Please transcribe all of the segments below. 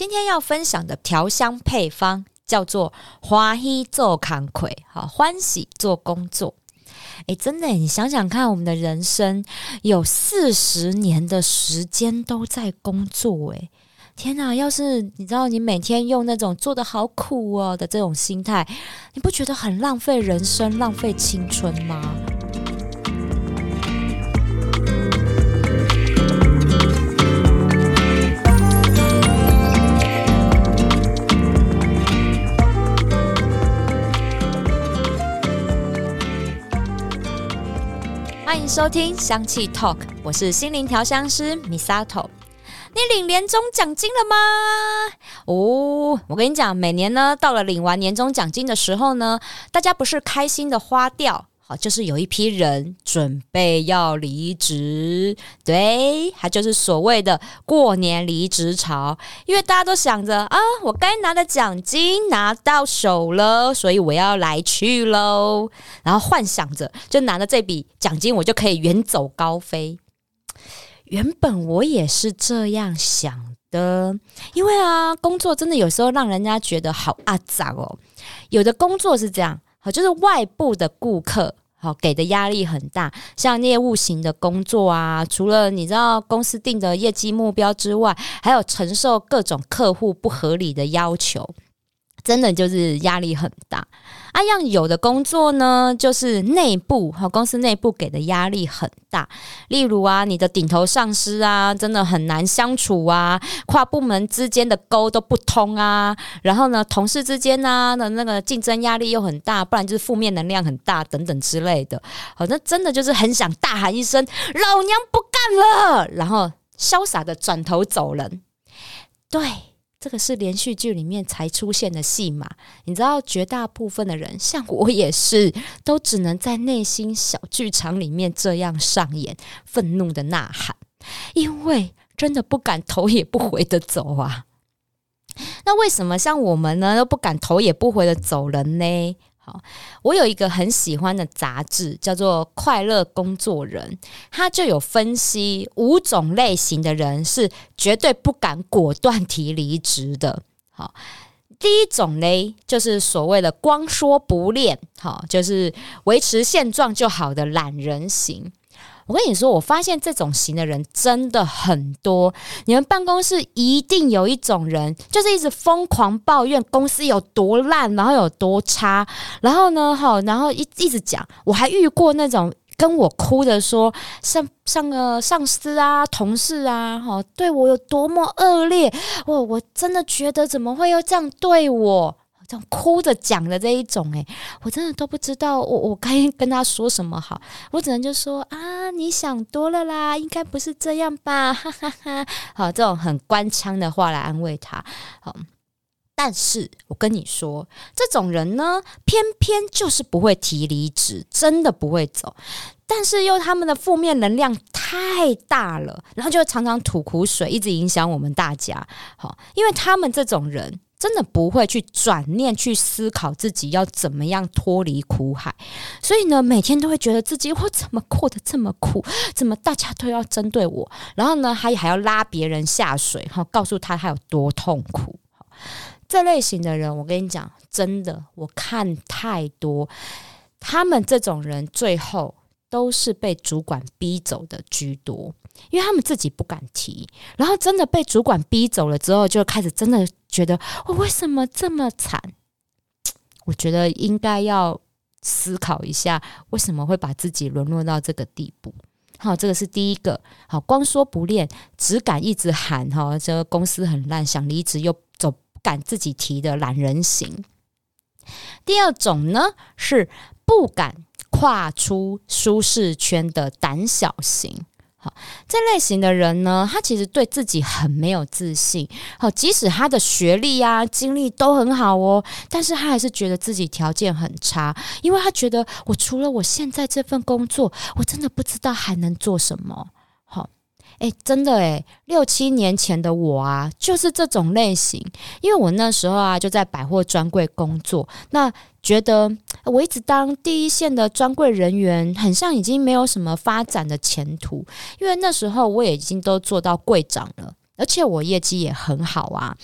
今天要分享的调香配方叫做“欢喜做康葵”，好欢喜做工作。诶，真的，你想想看，我们的人生有四十年的时间都在工作，诶，天哪！要是你知道，你每天用那种做的好苦哦的这种心态，你不觉得很浪费人生、浪费青春吗？欢迎收听香气 Talk，我是心灵调香师 Misato。你领年终奖金了吗？哦，我跟你讲，每年呢，到了领完年终奖金的时候呢，大家不是开心的花掉。就是有一批人准备要离职，对，他就是所谓的过年离职潮，因为大家都想着啊，我该拿的奖金拿到手了，所以我要来去喽，然后幻想着就拿着这笔奖金，我就可以远走高飞。原本我也是这样想的，因为啊，工作真的有时候让人家觉得好阿杂哦。有的工作是这样，好，就是外部的顾客。好，给的压力很大，像业务型的工作啊，除了你知道公司定的业绩目标之外，还有承受各种客户不合理的要求。真的就是压力很大，啊，样有的工作呢，就是内部和公司内部给的压力很大。例如啊，你的顶头上司啊，真的很难相处啊，跨部门之间的沟都不通啊。然后呢，同事之间呢的那个竞争压力又很大，不然就是负面能量很大等等之类的。好，那真的就是很想大喊一声“老娘不干了”，然后潇洒的转头走人。对。这个是连续剧里面才出现的戏码，你知道，绝大部分的人，像我也是，都只能在内心小剧场里面这样上演愤怒的呐喊，因为真的不敢头也不回的走啊。那为什么像我们呢，都不敢头也不回的走人呢？我有一个很喜欢的杂志，叫做《快乐工作人》，他就有分析五种类型的人是绝对不敢果断提离职的。好，第一种呢，就是所谓的光说不练，好，就是维持现状就好的懒人型。我跟你说，我发现这种型的人真的很多。你们办公室一定有一种人，就是一直疯狂抱怨公司有多烂，然后有多差，然后呢，哈，然后一一直讲。我还遇过那种跟我哭的说，上上个上司啊、同事啊，哈，对我有多么恶劣，我我真的觉得怎么会又这样对我？这样哭着讲的这一种，诶，我真的都不知道我我该跟他说什么好，我只能就说啊，你想多了啦，应该不是这样吧，哈哈哈。好，这种很官腔的话来安慰他。好，但是我跟你说，这种人呢，偏偏就是不会提离职，真的不会走，但是又他们的负面能量太大了，然后就常常吐苦水，一直影响我们大家。好，因为他们这种人。真的不会去转念去思考自己要怎么样脱离苦海，所以呢，每天都会觉得自己我怎么过得这么苦，怎么大家都要针对我，然后呢，还还要拉别人下水，哈，告诉他他有多痛苦。这类型的人，我跟你讲，真的，我看太多，他们这种人最后都是被主管逼走的居多。因为他们自己不敢提，然后真的被主管逼走了之后，就开始真的觉得我为什么这么惨？我觉得应该要思考一下，为什么会把自己沦落到这个地步？好，这个是第一个。好，光说不练，只敢一直喊哈，这个公司很烂，想离职又走不敢自己提的懒人型。第二种呢，是不敢跨出舒适圈的胆小型。好，这类型的人呢，他其实对自己很没有自信。好，即使他的学历啊、经历都很好哦，但是他还是觉得自己条件很差，因为他觉得我除了我现在这份工作，我真的不知道还能做什么。好，诶，真的诶，六七年前的我啊，就是这种类型，因为我那时候啊就在百货专柜工作，那。觉得我一直当第一线的专柜人员，很像已经没有什么发展的前途，因为那时候我也已经都做到柜长了，而且我业绩也很好啊。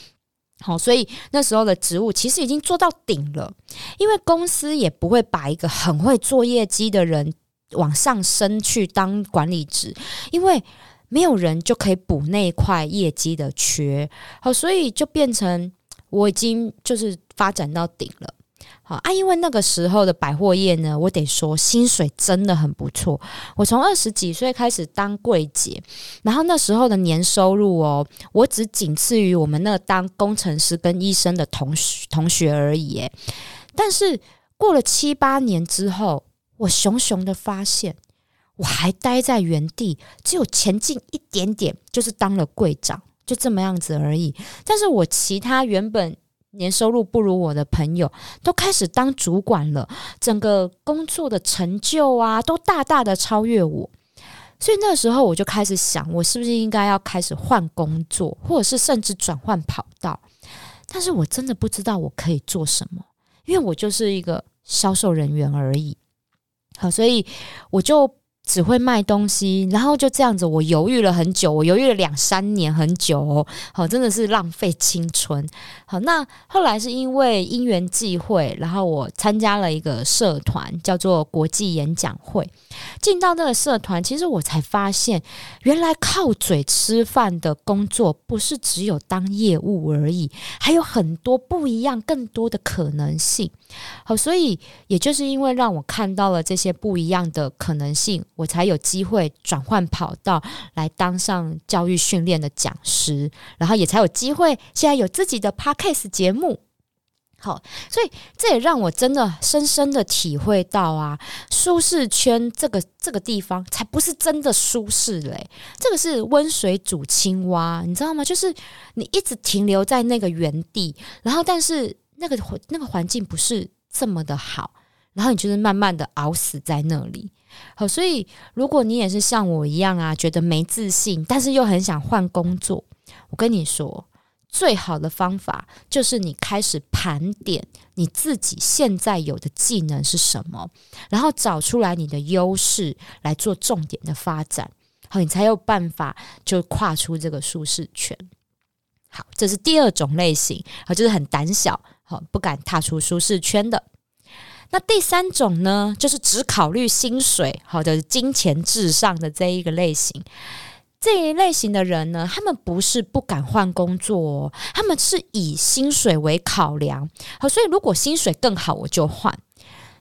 好，所以那时候的职务其实已经做到顶了，因为公司也不会把一个很会做业绩的人往上升去当管理职，因为没有人就可以补那一块业绩的缺。好，所以就变成我已经就是发展到顶了。好啊，因为那个时候的百货业呢，我得说薪水真的很不错。我从二十几岁开始当柜姐，然后那时候的年收入哦，我只仅次于我们那当工程师跟医生的同学同学而已。诶，但是过了七八年之后，我熊熊的发现，我还待在原地，只有前进一点点，就是当了柜长，就这么样子而已。但是我其他原本。年收入不如我的朋友都开始当主管了，整个工作的成就啊，都大大的超越我。所以那时候我就开始想，我是不是应该要开始换工作，或者是甚至转换跑道？但是我真的不知道我可以做什么，因为我就是一个销售人员而已。好，所以我就。只会卖东西，然后就这样子，我犹豫了很久，我犹豫了两三年，很久哦，好，真的是浪费青春。好，那后来是因为因缘际会，然后我参加了一个社团，叫做国际演讲会。进到这个社团，其实我才发现，原来靠嘴吃饭的工作不是只有当业务而已，还有很多不一样、更多的可能性。好，所以也就是因为让我看到了这些不一样的可能性。我才有机会转换跑道来当上教育训练的讲师，然后也才有机会现在有自己的 podcast 节目。好，所以这也让我真的深深的体会到啊，舒适圈这个这个地方才不是真的舒适嘞，这个是温水煮青蛙，你知道吗？就是你一直停留在那个原地，然后但是那个那个环境不是这么的好，然后你就是慢慢的熬死在那里。好，所以如果你也是像我一样啊，觉得没自信，但是又很想换工作，我跟你说，最好的方法就是你开始盘点你自己现在有的技能是什么，然后找出来你的优势来做重点的发展，好，你才有办法就跨出这个舒适圈。好，这是第二种类型，好，就是很胆小，好，不敢踏出舒适圈的。那第三种呢，就是只考虑薪水，好的金钱至上的这一个类型。这一类型的人呢，他们不是不敢换工作，他们是以薪水为考量。好，所以如果薪水更好，我就换。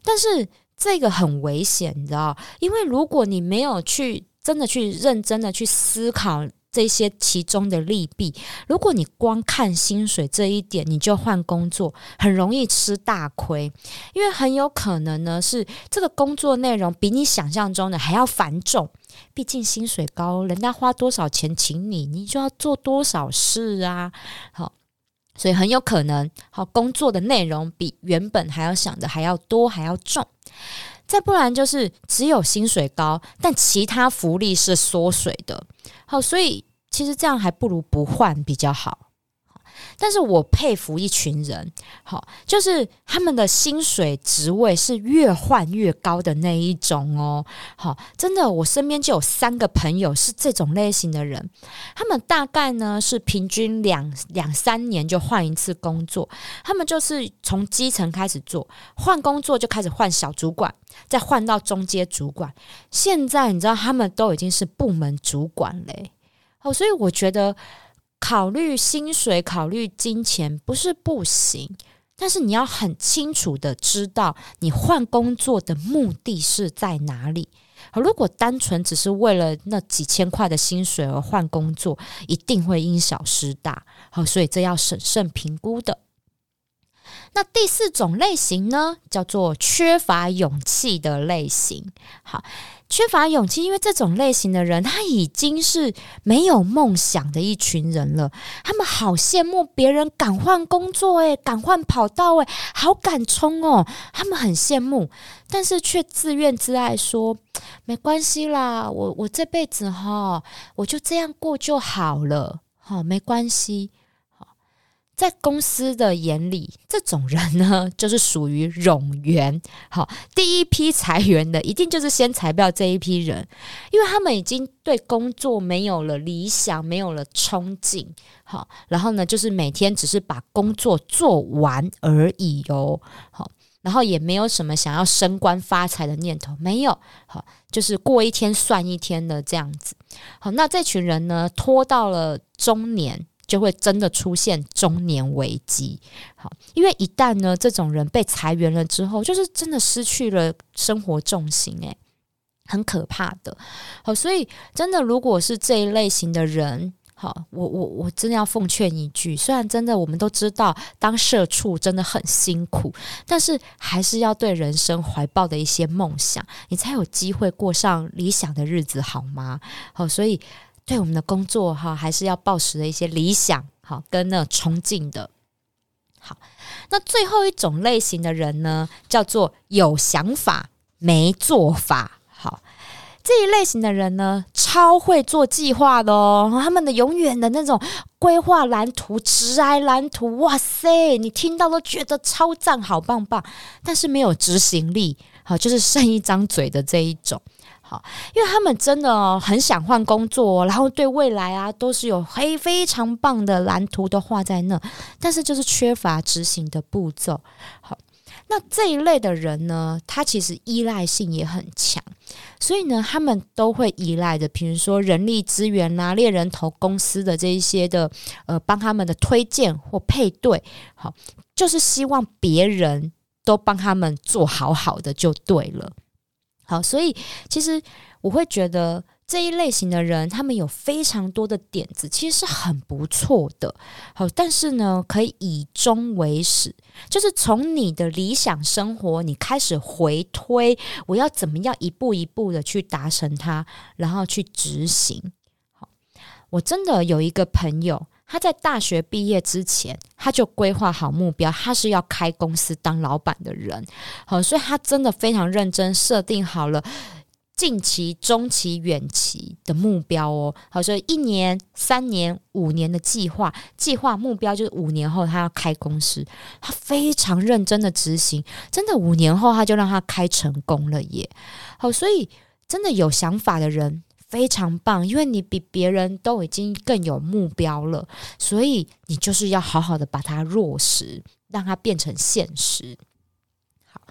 但是这个很危险，你知道？因为如果你没有去真的去认真的去思考。这些其中的利弊，如果你光看薪水这一点，你就换工作，很容易吃大亏，因为很有可能呢是这个工作内容比你想象中的还要繁重。毕竟薪水高，人家花多少钱请你，你就要做多少事啊。好，所以很有可能，好工作的内容比原本还要想的还要多，还要重。再不然就是只有薪水高，但其他福利是缩水的。好，所以其实这样还不如不换比较好。但是我佩服一群人，好，就是他们的薪水职位是越换越高的那一种哦。好，真的，我身边就有三个朋友是这种类型的人，他们大概呢是平均两两三年就换一次工作，他们就是从基层开始做，换工作就开始换小主管，再换到中阶主管，现在你知道他们都已经是部门主管嘞。哦，所以我觉得。考虑薪水，考虑金钱不是不行，但是你要很清楚的知道你换工作的目的是在哪里。如果单纯只是为了那几千块的薪水而换工作，一定会因小失大。好，所以这要审慎评估的。那第四种类型呢，叫做缺乏勇气的类型。好。缺乏勇气，因为这种类型的人，他已经是没有梦想的一群人了。他们好羡慕别人敢换工作，诶，敢换跑道，诶，好敢冲哦。他们很羡慕，但是却自怨自艾，说没关系啦，我我这辈子哈，我就这样过就好了，好没关系。在公司的眼里，这种人呢，就是属于冗员。好，第一批裁员的，一定就是先裁掉这一批人，因为他们已经对工作没有了理想，没有了憧憬。好，然后呢，就是每天只是把工作做完而已哦。好，然后也没有什么想要升官发财的念头，没有。好，就是过一天算一天的这样子。好，那这群人呢，拖到了中年。就会真的出现中年危机，好，因为一旦呢，这种人被裁员了之后，就是真的失去了生活重心，诶，很可怕的。好，所以真的，如果是这一类型的人，好，我我我真的要奉劝一句，虽然真的我们都知道当社畜真的很辛苦，但是还是要对人生怀抱的一些梦想，你才有机会过上理想的日子，好吗？好，所以。对我们的工作哈，还是要抱持的一些理想，好跟那冲劲的。好，那最后一种类型的人呢，叫做有想法没做法。好，这一类型的人呢，超会做计划的哦。他们的永远的那种规划蓝图、直癌蓝图，哇塞，你听到都觉得超赞，好棒棒。但是没有执行力，好，就是剩一张嘴的这一种。好，因为他们真的很想换工作，然后对未来啊都是有非非常棒的蓝图都画在那，但是就是缺乏执行的步骤。好，那这一类的人呢，他其实依赖性也很强，所以呢，他们都会依赖的，比如说人力资源啊、猎人头公司的这一些的呃，帮他们的推荐或配对，好，就是希望别人都帮他们做好好的就对了。好，所以其实我会觉得这一类型的人，他们有非常多的点子，其实是很不错的。好，但是呢，可以以终为始，就是从你的理想生活，你开始回推，我要怎么样一步一步的去达成它，然后去执行。好，我真的有一个朋友。他在大学毕业之前，他就规划好目标，他是要开公司当老板的人，好，所以他真的非常认真，设定好了近期、中期、远期的目标哦。好，所以一年、三年、五年的计划，计划目标就是五年后他要开公司，他非常认真的执行，真的五年后他就让他开成功了耶。好，所以真的有想法的人。非常棒，因为你比别人都已经更有目标了，所以你就是要好好的把它落实，让它变成现实。好，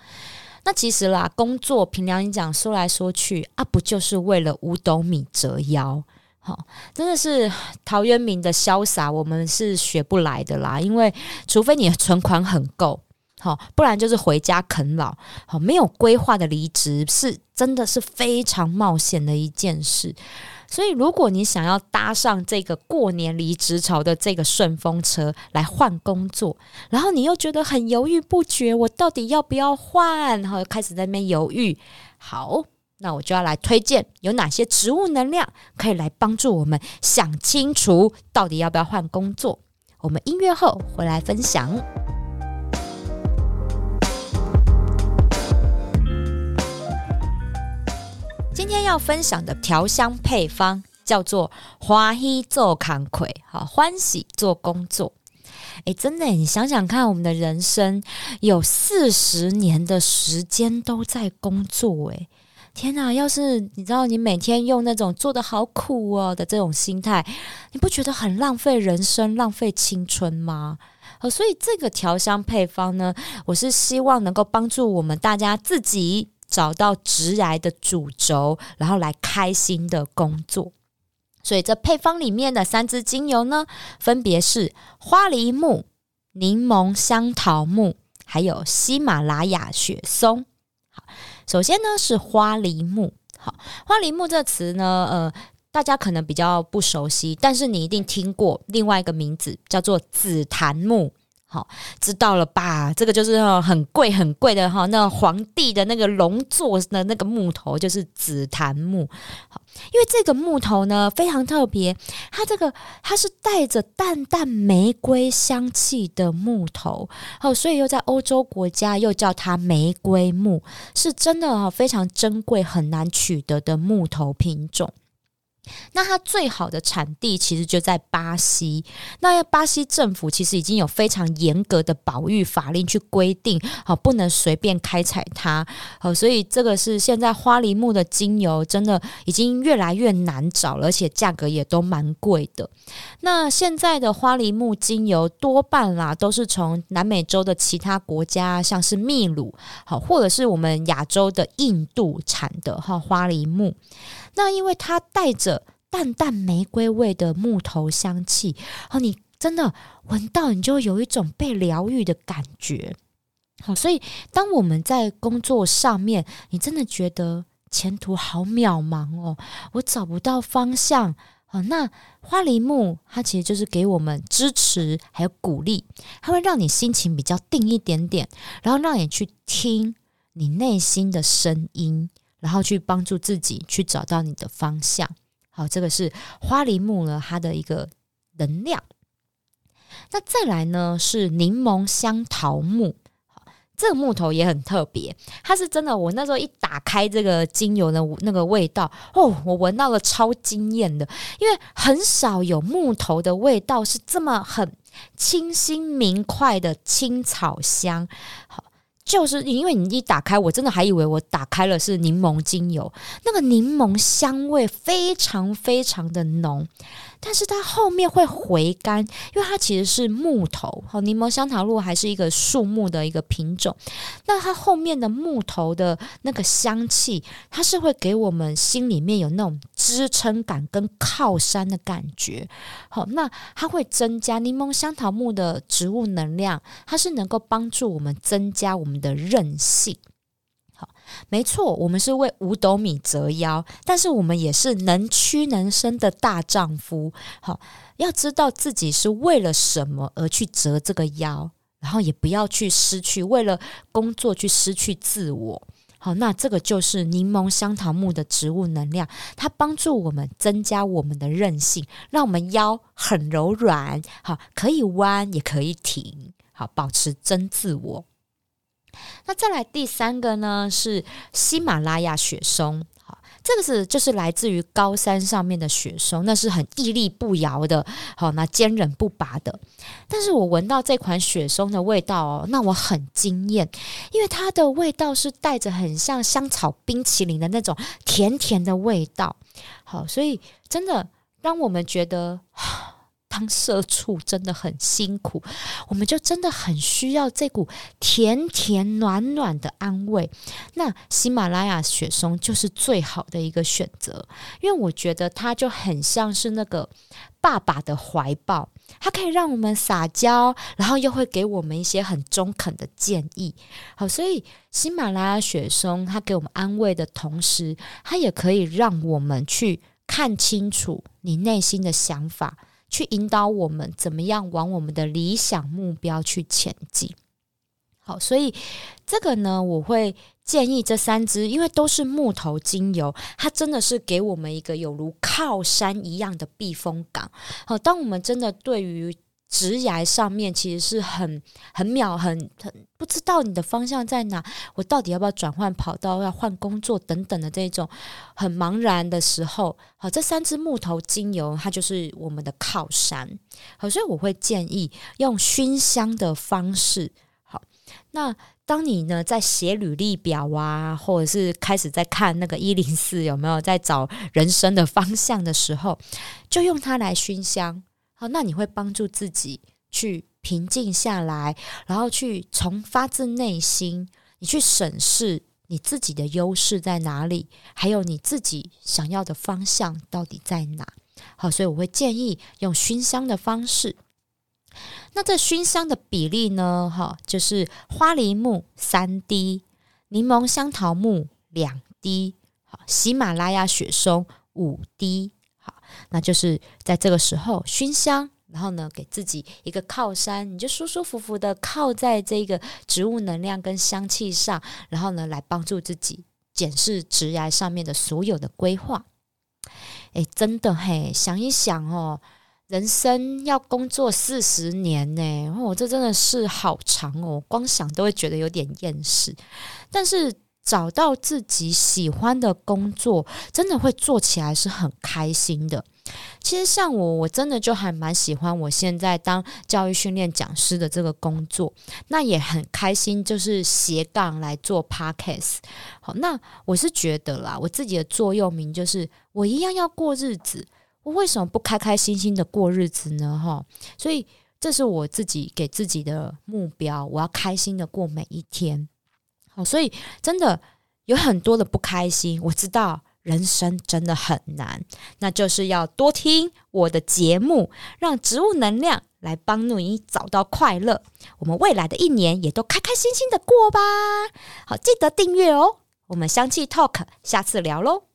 那其实啦，工作凭良心讲，说来说去啊，不就是为了五斗米折腰？好，真的是陶渊明的潇洒，我们是学不来的啦，因为除非你存款很够。好，不然就是回家啃老。好，没有规划的离职是真的是非常冒险的一件事。所以，如果你想要搭上这个过年离职潮的这个顺风车来换工作，然后你又觉得很犹豫不决，我到底要不要换？然后开始在那边犹豫。好，那我就要来推荐有哪些植物能量可以来帮助我们想清楚到底要不要换工作。我们音乐后回来分享。今天要分享的调香配方叫做“欢喜做康葵”，好欢喜做工作。诶，真的，你想想看，我们的人生有四十年的时间都在工作，诶，天哪！要是你知道，你每天用那种做的好苦哦的这种心态，你不觉得很浪费人生、浪费青春吗？所以这个调香配方呢，我是希望能够帮助我们大家自己。找到直癌的主轴，然后来开心的工作。所以这配方里面的三支精油呢，分别是花梨木、柠檬香桃木，还有喜马拉雅雪松。好，首先呢是花梨木。好，花梨木这词呢，呃，大家可能比较不熟悉，但是你一定听过另外一个名字，叫做紫檀木。好，知道了吧？这个就是很贵很贵的哈，那皇帝的那个龙座的那个木头就是紫檀木。好，因为这个木头呢非常特别，它这个它是带着淡淡玫瑰香气的木头，好，所以又在欧洲国家又叫它玫瑰木，是真的哈非常珍贵很难取得的木头品种。那它最好的产地其实就在巴西。那巴西政府其实已经有非常严格的保育法令去规定，好不能随便开采它。好，所以这个是现在花梨木的精油真的已经越来越难找了，而且价格也都蛮贵的。那现在的花梨木精油多半啦都是从南美洲的其他国家，像是秘鲁，好或者是我们亚洲的印度产的哈花梨木。那因为它带着淡淡玫瑰味的木头香气，哦，你真的闻到，你就有一种被疗愈的感觉。好，所以当我们在工作上面，你真的觉得前途好渺茫哦，我找不到方向。哦，那花梨木它其实就是给我们支持还有鼓励，它会让你心情比较定一点点，然后让你去听你内心的声音。然后去帮助自己去找到你的方向，好，这个是花梨木呢它的一个能量。那再来呢是柠檬香桃木，这个木头也很特别，它是真的。我那时候一打开这个精油的那个味道，哦，我闻到了超惊艳的，因为很少有木头的味道是这么很清新明快的青草香，好。就是因为你一打开，我真的还以为我打开了是柠檬精油，那个柠檬香味非常非常的浓。但是它后面会回甘，因为它其实是木头，好，柠檬香桃木还是一个树木的一个品种。那它后面的木头的那个香气，它是会给我们心里面有那种支撑感跟靠山的感觉。好，那它会增加柠檬香桃木的植物能量，它是能够帮助我们增加我们的韧性。没错，我们是为五斗米折腰，但是我们也是能屈能伸的大丈夫。好，要知道自己是为了什么而去折这个腰，然后也不要去失去为了工作去失去自我。好，那这个就是柠檬香桃木的植物能量，它帮助我们增加我们的韧性，让我们腰很柔软，好，可以弯也可以挺，好，保持真自我。那再来第三个呢，是喜马拉雅雪松。好，这个是就是来自于高山上面的雪松，那是很屹立不摇的，好，那坚韧不拔的。但是我闻到这款雪松的味道哦，那我很惊艳，因为它的味道是带着很像香草冰淇淋的那种甜甜的味道。好，所以真的让我们觉得。当社畜真的很辛苦，我们就真的很需要这股甜甜暖暖的安慰。那喜马拉雅雪松就是最好的一个选择，因为我觉得它就很像是那个爸爸的怀抱，它可以让我们撒娇，然后又会给我们一些很中肯的建议。好，所以喜马拉雅雪松它给我们安慰的同时，它也可以让我们去看清楚你内心的想法。去引导我们怎么样往我们的理想目标去前进。好，所以这个呢，我会建议这三支，因为都是木头精油，它真的是给我们一个有如靠山一样的避风港。好，当我们真的对于直崖上面其实是很很渺很很不知道你的方向在哪，我到底要不要转换跑道，要换工作等等的这种很茫然的时候，好，这三支木头精油它就是我们的靠山，好，所以我会建议用熏香的方式，好，那当你呢在写履历表啊，或者是开始在看那个一零四有没有在找人生的方向的时候，就用它来熏香。好，那你会帮助自己去平静下来，然后去从发自内心，你去审视你自己的优势在哪里，还有你自己想要的方向到底在哪。好，所以我会建议用熏香的方式。那这熏香的比例呢？哈，就是花梨木三滴，柠檬香桃木两滴，好，喜马拉雅雪松五滴。那就是在这个时候熏香，然后呢，给自己一个靠山，你就舒舒服服的靠在这个植物能量跟香气上，然后呢，来帮助自己检视植牙上面的所有的规划。哎，真的嘿，想一想哦，人生要工作四十年呢，哦，这真的是好长哦，光想都会觉得有点厌世。但是找到自己喜欢的工作，真的会做起来是很开心的。其实像我，我真的就还蛮喜欢我现在当教育训练讲师的这个工作，那也很开心，就是斜杠来做 podcast。好，那我是觉得啦，我自己的座右铭就是我一样要过日子，我为什么不开开心心的过日子呢？哈，所以这是我自己给自己的目标，我要开心的过每一天。好，所以真的有很多的不开心，我知道。人生真的很难，那就是要多听我的节目，让植物能量来帮助你找到快乐。我们未来的一年也都开开心心的过吧。好，记得订阅哦。我们香气 Talk，下次聊喽。